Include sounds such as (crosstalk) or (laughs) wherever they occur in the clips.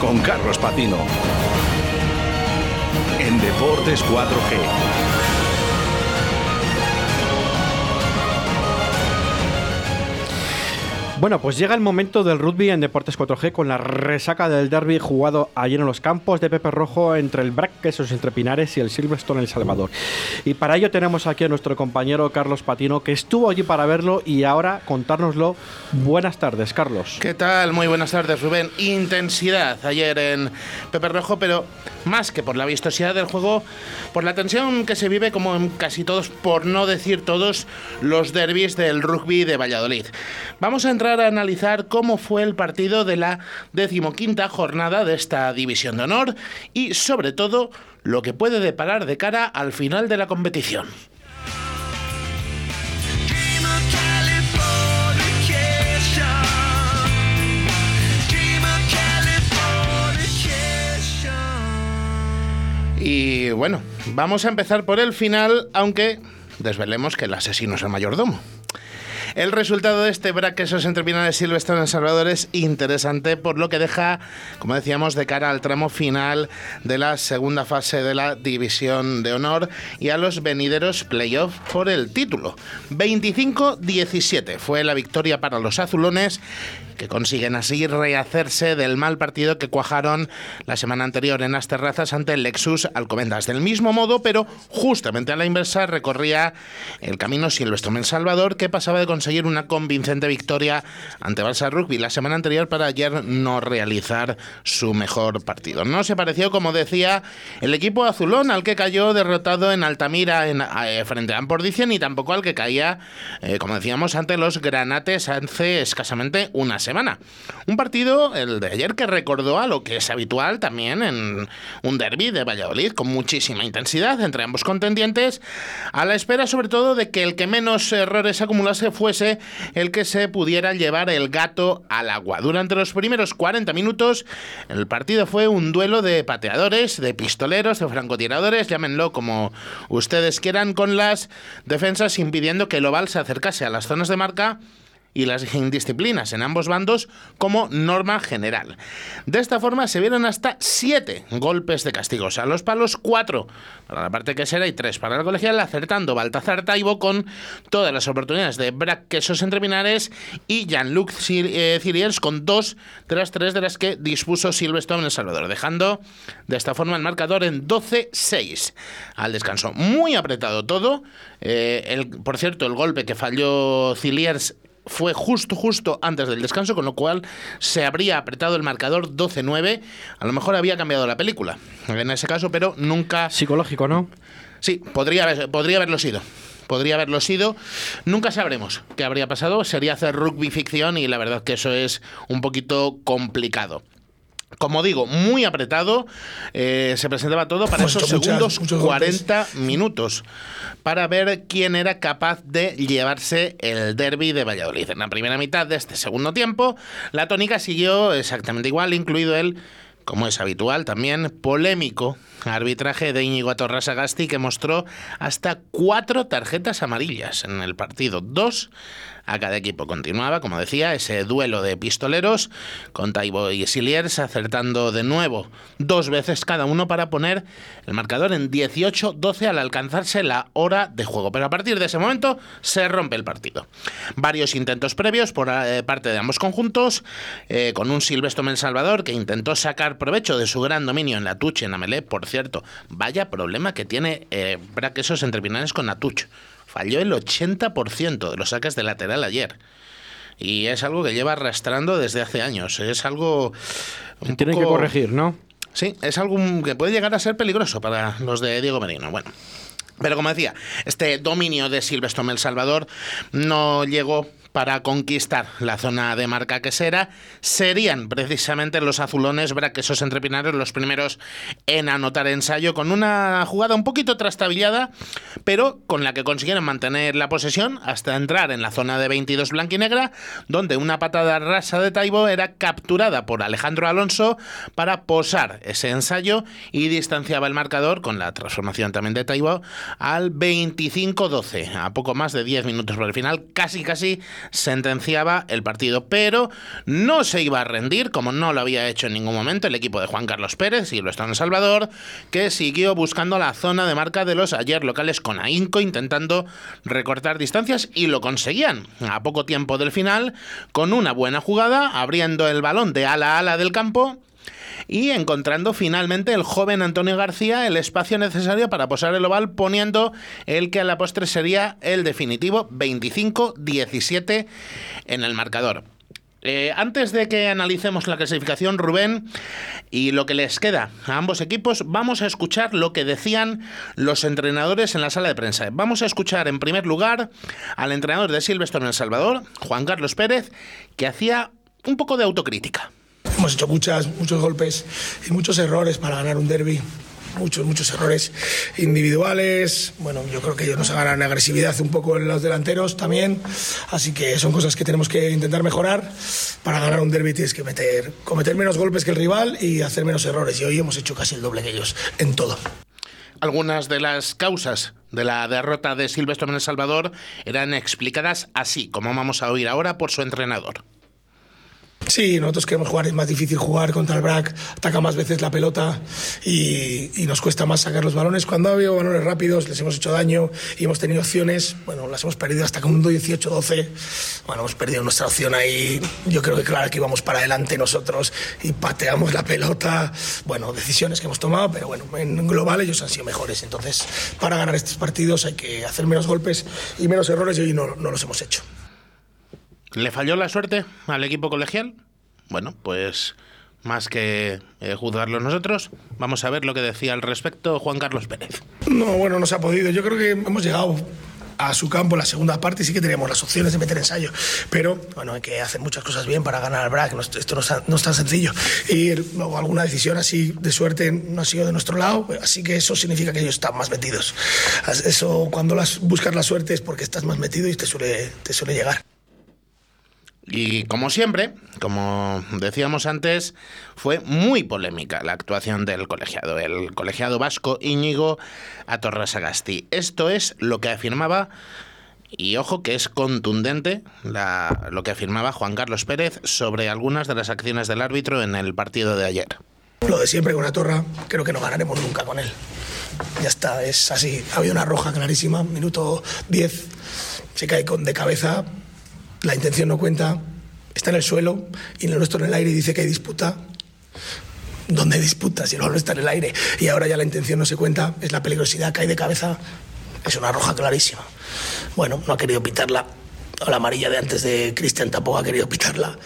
con Carlos Patino. En Deportes 4G. Bueno, pues llega el momento del rugby en Deportes 4G con la resaca del derby jugado ayer en los campos de Pepe Rojo entre el Brac Quesos entre Pinares y el Silverstone El Salvador. Y para ello tenemos aquí a nuestro compañero Carlos Patino que estuvo allí para verlo y ahora contárnoslo. Buenas tardes, Carlos. ¿Qué tal? Muy buenas tardes, Rubén. Intensidad ayer en Pepe Rojo, pero más que por la vistosidad del juego, por la tensión que se vive como en casi todos, por no decir todos, los derbis del rugby de Valladolid. Vamos a entrar a analizar cómo fue el partido de la decimoquinta jornada de esta división de honor y sobre todo lo que puede deparar de cara al final de la competición. Y bueno, vamos a empezar por el final, aunque desvelemos que el asesino es el mayordomo. El resultado de este Braquesos entre de Silvestre en El Salvador es interesante por lo que deja, como decíamos, de cara al tramo final de la segunda fase de la División de Honor y a los venideros playoffs por el título. 25-17 fue la victoria para los azulones que consiguen así rehacerse del mal partido que cuajaron la semana anterior en las terrazas ante el Lexus Alcobendas. Del mismo modo, pero justamente a la inversa, recorría el camino Silvestre en Salvador, que pasaba de conseguir una convincente victoria ante Barça Rugby la semana anterior para ayer no realizar su mejor partido. No se pareció, como decía, el equipo azulón al que cayó derrotado en Altamira en, eh, frente a Ampordicia, ni tampoco al que caía, eh, como decíamos, ante los granates hace escasamente unas semana. Un partido, el de ayer, que recordó a lo que es habitual también en un derby de Valladolid, con muchísima intensidad entre ambos contendientes, a la espera sobre todo de que el que menos errores acumulase fuese el que se pudiera llevar el gato al agua. Durante los primeros 40 minutos, el partido fue un duelo de pateadores, de pistoleros, de francotiradores, llámenlo como ustedes quieran, con las defensas impidiendo que el oval se acercase a las zonas de marca y las indisciplinas en ambos bandos como norma general. De esta forma se vieron hasta siete golpes de castigos a los palos, cuatro para la parte quesera y tres para el colegial, acertando Baltazar Taibo con todas las oportunidades de Brack Quesos Entreminares y Jean-Luc Ciriers eh, con dos de las tres de las que dispuso Silverstone en El Salvador, dejando de esta forma el marcador en 12-6 al descanso. Muy apretado todo. Eh, el, por cierto, el golpe que falló Ciliers fue justo, justo antes del descanso, con lo cual se habría apretado el marcador 12-9. A lo mejor había cambiado la película en ese caso, pero nunca. Psicológico, ¿no? Sí, podría, podría haberlo sido podría haberlo sido. Nunca sabremos qué habría pasado. Sería hacer rugby ficción y la verdad que eso es un poquito complicado. Como digo, muy apretado, eh, se presentaba todo para esos segundos 40 minutos, para ver quién era capaz de llevarse el derby de Valladolid. En la primera mitad de este segundo tiempo, la tónica siguió exactamente igual, incluido el, como es habitual, también polémico arbitraje de Íñigo Torras Agasti, que mostró hasta cuatro tarjetas amarillas en el partido. Dos a cada equipo. Continuaba, como decía, ese duelo de pistoleros con Taibo y Siliers acertando de nuevo dos veces cada uno para poner el marcador en 18-12 al alcanzarse la hora de juego. Pero a partir de ese momento se rompe el partido. Varios intentos previos por eh, parte de ambos conjuntos, eh, con un Silvestre El Salvador que intentó sacar provecho de su gran dominio en la Tuche en Amelé. Por cierto, vaya problema que tiene eh, Braquesos entre con la Tuche falló el 80% de los saques de lateral ayer. Y es algo que lleva arrastrando desde hace años. Es algo... Tiene que corregir, ¿no? Sí, es algo que puede llegar a ser peligroso para los de Diego Merino. Bueno, pero como decía, este dominio de Silvestre El Salvador no llegó para conquistar la zona de marca quesera serían precisamente los azulones braquesos entrepinares los primeros en anotar ensayo con una jugada un poquito trastabillada, pero con la que consiguieron mantener la posesión hasta entrar en la zona de 22 blanquinegra, donde una patada rasa de Taibo era capturada por Alejandro Alonso para posar ese ensayo y distanciaba el marcador con la transformación también de Taibo al 25-12, a poco más de 10 minutos por el final, casi casi sentenciaba el partido, pero no se iba a rendir, como no lo había hecho en ningún momento el equipo de Juan Carlos Pérez y lo está en Salvador, que siguió buscando la zona de marca de los ayer locales con ahínco, intentando recortar distancias y lo conseguían. A poco tiempo del final, con una buena jugada, abriendo el balón de ala a ala del campo y encontrando finalmente el joven Antonio García el espacio necesario para posar el oval poniendo el que a la postre sería el definitivo 25-17 en el marcador. Eh, antes de que analicemos la clasificación, Rubén, y lo que les queda a ambos equipos, vamos a escuchar lo que decían los entrenadores en la sala de prensa. Vamos a escuchar en primer lugar al entrenador de Silvestre en El Salvador, Juan Carlos Pérez, que hacía un poco de autocrítica. Hemos hecho muchas, muchos golpes y muchos errores para ganar un derby muchos, muchos errores individuales. Bueno, yo creo que ellos nos ganan agresividad un poco en los delanteros también. Así que son cosas que tenemos que intentar mejorar. Para ganar un derby tienes que meter, cometer menos golpes que el rival y hacer menos errores. Y hoy hemos hecho casi el doble que ellos en todo. Algunas de las causas de la derrota de Silvestre en El Salvador eran explicadas así, como vamos a oír ahora por su entrenador. Sí, nosotros queremos jugar, es más difícil jugar contra el BRAC, ataca más veces la pelota y, nos cuesta más sacar los balones. Cuando ha habido balones rápidos les hemos hecho daño y hemos tenido opciones, bueno, las hemos perdido hasta con un 18-12. Bueno, hemos perdido nuestra opción ahí. Yo creo que claro que íbamos para adelante nosotros y pateamos la pelota. Bueno, decisiones que hemos tomado, pero bueno, en global ellos han sido mejores. Entonces, para ganar estos partidos hay que hacer menos golpes y menos errores y hoy no, no los hemos hecho. ¿Le falló la suerte al equipo colegial? Bueno, pues más que eh, juzgarlo nosotros, vamos a ver lo que decía al respecto Juan Carlos Pérez. No, bueno, no se ha podido. Yo creo que hemos llegado a su campo en la segunda parte y sí que teníamos las opciones de meter ensayo. Pero bueno, hay que hacer muchas cosas bien para ganar al BRAC. esto no, no es tan sencillo. Y luego alguna decisión así de suerte no ha sido de nuestro lado, así que eso significa que ellos están más metidos. Eso cuando las, buscas la suerte es porque estás más metido y te suele, te suele llegar. Y como siempre, como decíamos antes, fue muy polémica la actuación del colegiado, el colegiado vasco Íñigo Atorrasagasti. Esto es lo que afirmaba, y ojo que es contundente lo que afirmaba Juan Carlos Pérez sobre algunas de las acciones del árbitro en el partido de ayer. Lo de siempre con Atorra, creo que no ganaremos nunca con él. Ya está, es así. Ha habido una roja clarísima, minuto 10, se cae con, de cabeza, la intención no cuenta, está en el suelo y el nuestro en el aire y dice que hay disputa. ¿Dónde disputa si el balón está en el aire? Y ahora ya la intención no se cuenta, es la peligrosidad, cae de cabeza, es una roja clarísima. Bueno, no ha querido pitarla. O la amarilla de antes de Cristian tampoco ha querido pitarla.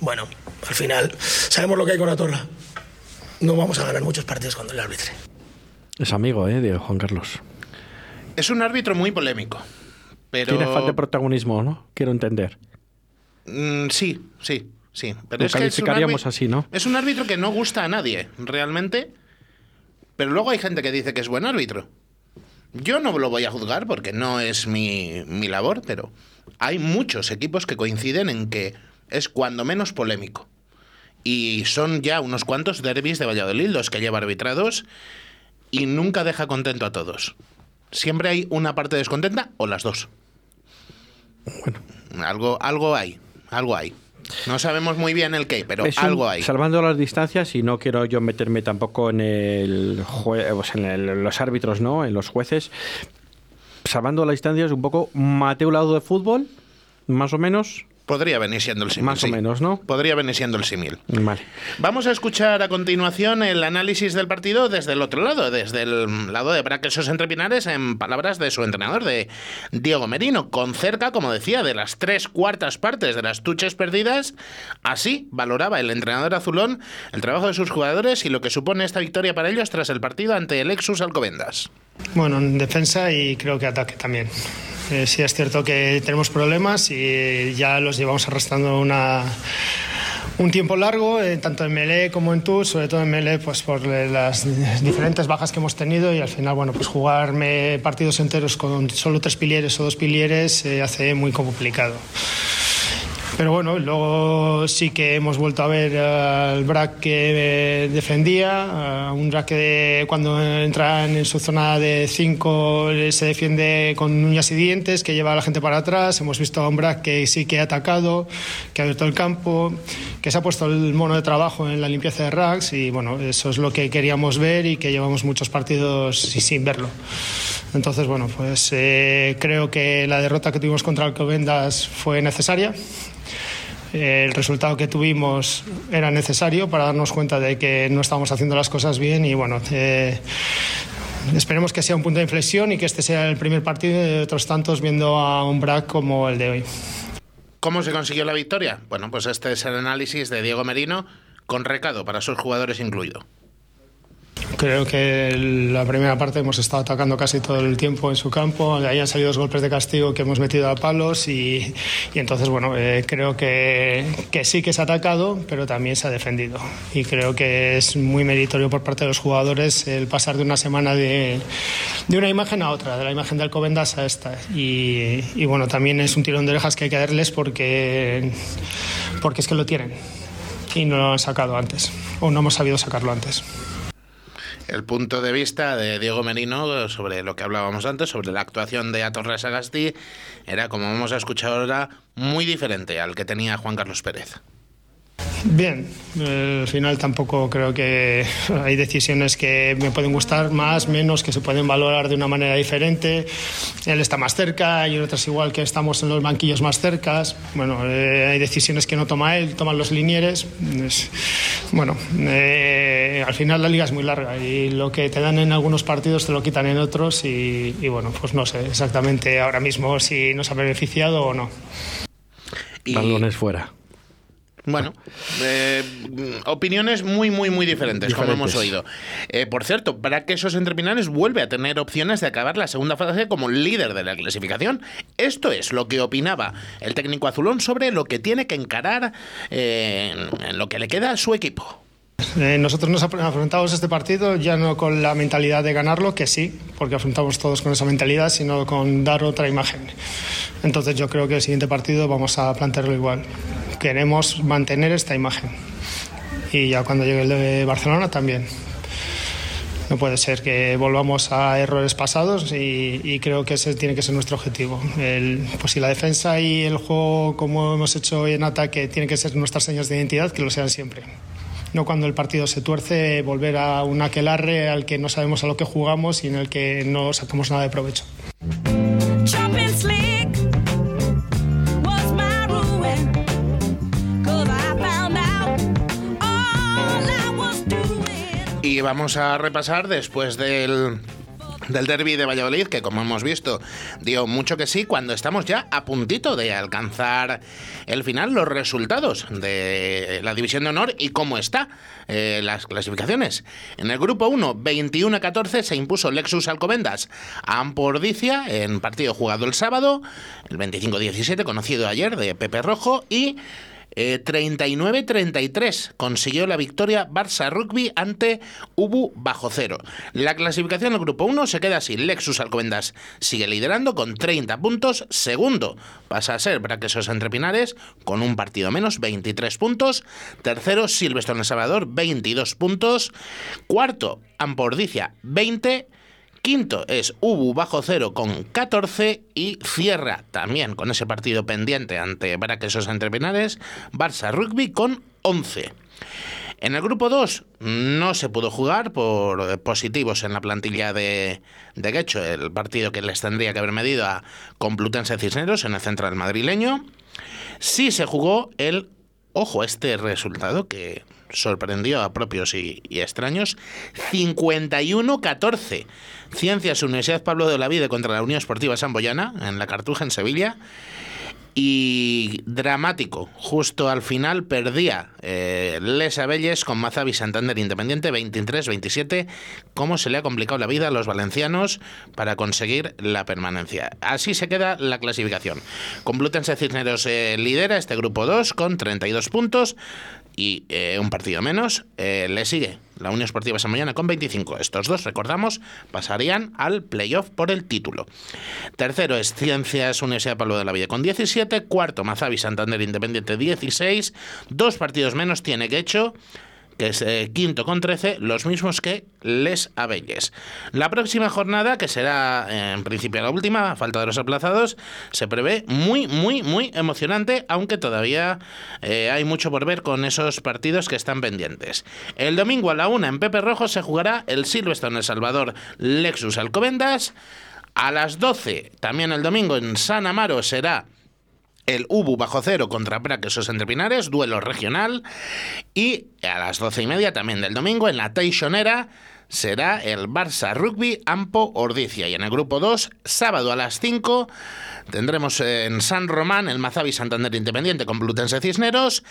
Bueno, al final sabemos lo que hay con la torre. No vamos a ganar muchos partidos cuando el arbitre. Es amigo, ¿eh? De Juan Carlos. Es un árbitro muy polémico. Pero... Tiene falta de protagonismo, ¿no? Quiero entender. Mm, sí, sí, sí. Pero es que es un así, ¿no? Es un árbitro que no gusta a nadie, realmente. Pero luego hay gente que dice que es buen árbitro. Yo no lo voy a juzgar porque no es mi, mi labor, pero hay muchos equipos que coinciden en que es cuando menos polémico. Y son ya unos cuantos derbis de Valladolid los que lleva arbitrados y nunca deja contento a todos. Siempre hay una parte descontenta o las dos. Bueno. Algo, algo hay, algo hay. No sabemos muy bien el qué, pero algo hay. Salvando las distancias, y no quiero yo meterme tampoco en, el en los árbitros, ¿no? En los jueces. Salvando las distancias, un poco Mateo lado de fútbol, más o menos. Podría venir siendo el símil. Más o menos, ¿no? Podría venir siendo el símil. Vale. Vamos a escuchar a continuación el análisis del partido desde el otro lado, desde el lado de Braquesos entre Pinares, en palabras de su entrenador, de Diego Merino, con cerca, como decía, de las tres cuartas partes de las tuches perdidas. Así valoraba el entrenador azulón el trabajo de sus jugadores y lo que supone esta victoria para ellos tras el partido ante el Exus Alcobendas. Bueno, en defensa y creo que ataque también. Eh, sí es cierto que tenemos problemas y ya los llevamos arrastrando una, un tiempo largo, eh, tanto en Melé como en Tour, sobre todo en Melé, pues por las diferentes bajas que hemos tenido y al final, bueno, pues jugarme partidos enteros con solo tres pilieres o dos pilieres se hace muy complicado. Pero bueno, luego sí que hemos vuelto a ver al Brack que defendía, un Brack que cuando entra en su zona de 5 se defiende con uñas y dientes, que lleva a la gente para atrás. Hemos visto a un Brack que sí que ha atacado, que ha abierto el campo, que se ha puesto el mono de trabajo en la limpieza de racks y bueno, eso es lo que queríamos ver y que llevamos muchos partidos sin verlo. Entonces, bueno, pues eh, creo que la derrota que tuvimos contra el Covendas fue necesaria el resultado que tuvimos era necesario para darnos cuenta de que no estábamos haciendo las cosas bien y bueno, eh, esperemos que sea un punto de inflexión y que este sea el primer partido de otros tantos viendo a un BRAC como el de hoy. ¿Cómo se consiguió la victoria? Bueno, pues este es el análisis de Diego Merino con recado para sus jugadores incluido. Creo que la primera parte hemos estado atacando casi todo el tiempo en su campo. Ahí han salido dos golpes de castigo que hemos metido a palos y, entonces, bueno, eh, creo que, que, sí que se ha atacado, pero también se ha defendido. Y creo que es muy meritorio por parte de los jugadores el pasar de una semana de, de una imagen a otra, de la imagen de Alcobendas a esta. Y, y bueno, también es un tirón de orejas que hay que darles porque, porque es que lo tienen y no lo han sacado antes o no hemos sabido sacarlo antes el punto de vista de Diego Merino sobre lo que hablábamos antes, sobre la actuación de Atorres Agasti, era, como hemos escuchado ahora, muy diferente al que tenía Juan Carlos Pérez. Bien, al final tampoco creo que hay decisiones que me pueden gustar más, menos, que se pueden valorar de una manera diferente. Él está más cerca y otras igual que estamos en los banquillos más cercas. Bueno, eh, hay decisiones que no toma él, toman los linieres. bueno, eh, al final la liga es muy larga y lo que te dan en algunos partidos te lo quitan en otros y, y bueno, pues no sé exactamente ahora mismo si nos ha beneficiado o no. Y... Balones fuera. Bueno, (laughs) eh, opiniones muy, muy, muy diferentes, como hemos oído. Eh, por cierto, para que esos entrepinares vuelve a tener opciones de acabar la segunda fase como líder de la clasificación. Esto es lo que opinaba el técnico azulón sobre lo que tiene que encarar eh, en lo que le queda a su equipo. Eh, nosotros nos afrontamos este partido ya no con la mentalidad de ganarlo, que sí, porque afrontamos todos con esa mentalidad, sino con dar otra imagen. Entonces yo creo que el siguiente partido vamos a plantearlo igual. Queremos mantener esta imagen. Y ya cuando llegue el de Barcelona también. No puede ser que volvamos a errores pasados y, creo que ese tiene que ser nuestro objetivo. pues si la defensa y el juego, como hemos hecho hoy en ataque, tienen que ser nuestras señas de identidad, que lo sean siempre no cuando el partido se tuerce volver a un aquelarre al que no sabemos a lo que jugamos y en el que no sacamos nada de provecho. Y vamos a repasar después del del derby de Valladolid, que como hemos visto dio mucho que sí, cuando estamos ya a puntito de alcanzar el final, los resultados de la división de honor y cómo está eh, las clasificaciones. En el grupo 1, 21 14 se impuso Lexus Alcobendas a Ampordicia en partido jugado el sábado, el 25-17 conocido ayer de Pepe Rojo y 39-33 eh, consiguió la victoria Barça Rugby ante Ubu bajo cero. La clasificación del grupo 1 se queda así. Lexus Alcobendas sigue liderando con 30 puntos. Segundo pasa a ser Braquesos Entre Pinares con un partido menos, 23 puntos. Tercero Silvestre El Salvador, 22 puntos. Cuarto Ampordicia, 20 Quinto es Ubu bajo cero con 14 y cierra también con ese partido pendiente ante Braquesos Entre Pinares, Barça Rugby con 11. En el grupo 2 no se pudo jugar por positivos en la plantilla de, de el partido que les tendría que haber medido a Complutense Cisneros en el central madrileño. Sí se jugó el, ojo, este resultado que sorprendió a propios y, extraños, 51-14. Ciencias Universidad Pablo de Olavide contra la Unión Esportiva Samboyana, en la Cartuja, en Sevilla. Y dramático, justo al final perdía eh, Les Abelles con Mazavi Santander Independiente 23-27. ¿Cómo se le ha complicado la vida a los valencianos para conseguir la permanencia? Así se queda la clasificación. Complutense Cisneros eh, lidera este grupo 2 con 32 puntos y eh, un partido menos. le sigue la Unión Esportiva Mañana con 25. Estos dos, recordamos, pasarían al playoff por el título. Tercero es Ciencias Universidad Pablo de la Villa con 17. Cuarto, Mazavi Santander Independiente 16. Dos partidos menos tiene que hecho que es eh, quinto con 13, los mismos que Les Abelles. La próxima jornada, que será eh, en principio la última, a falta de los aplazados, se prevé muy, muy, muy emocionante, aunque todavía eh, hay mucho por ver con esos partidos que están pendientes. El domingo a la una en Pepe Rojo se jugará el Silverstone El Salvador Lexus Alcobendas. A las 12, también el domingo en San Amaro será el Ubu bajo cero contra Braquesos entre Pinares, duelo regional. Y a las doce y media también del domingo en la Teixonera será el Barça Rugby Ampo Ordicia. Y en el grupo 2, sábado a las 5, tendremos en San Román el Mazavi Santander Independiente con Blutense Cisneros.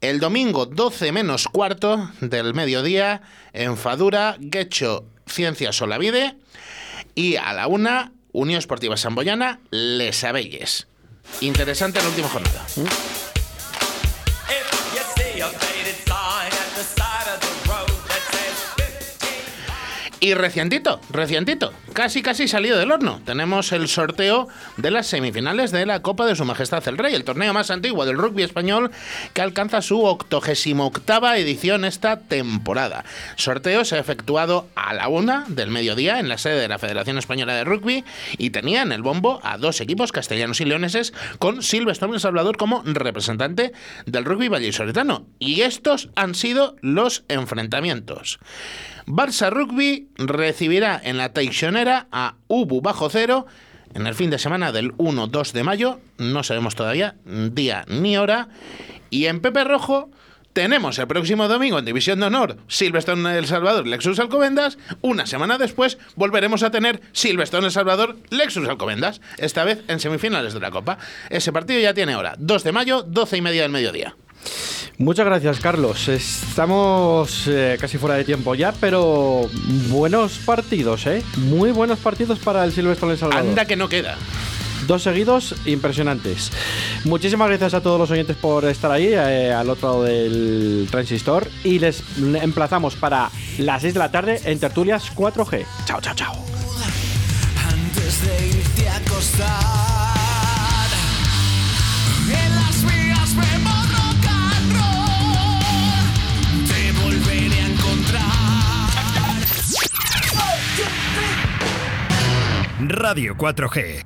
El domingo 12 menos cuarto del mediodía en Fadura, Guecho Ciencias Solavide. Y a la una, Unión Esportiva Samboyana, Les Abelles. Interesante la última jornada. Y recientito, recientito, casi casi salido del horno. Tenemos el sorteo de las semifinales de la Copa de Su Majestad el Rey, el torneo más antiguo del rugby español que alcanza su octogésimo octava edición esta temporada. Sorteo se ha efectuado a la una del mediodía en la sede de la Federación Española de Rugby y tenía en el bombo a dos equipos castellanos y leoneses con Silvestre Salvador como representante del rugby vallisoletano. Y estos han sido los enfrentamientos. Barça Rugby recibirá en la Teixonera a Ubu bajo cero en el fin de semana del 1-2 de mayo. No sabemos todavía día ni hora. Y en Pepe Rojo tenemos el próximo domingo en División de Honor Silverstone El Salvador, Lexus Alcobendas. Una semana después volveremos a tener Silverstone El Salvador, Lexus Alcobendas. Esta vez en semifinales de la Copa. Ese partido ya tiene hora. 2 de mayo, 12 y media del mediodía. Muchas gracias, Carlos. Estamos eh, casi fuera de tiempo ya, pero buenos partidos, ¿eh? Muy buenos partidos para el Silvestre El Salvador. Anda que no queda. Dos seguidos impresionantes. Muchísimas gracias a todos los oyentes por estar ahí, eh, al otro lado del transistor. Y les emplazamos para las 6 de la tarde en Tertulias 4G. Chao, chao, chao. Antes de irte a acostar, Radio 4G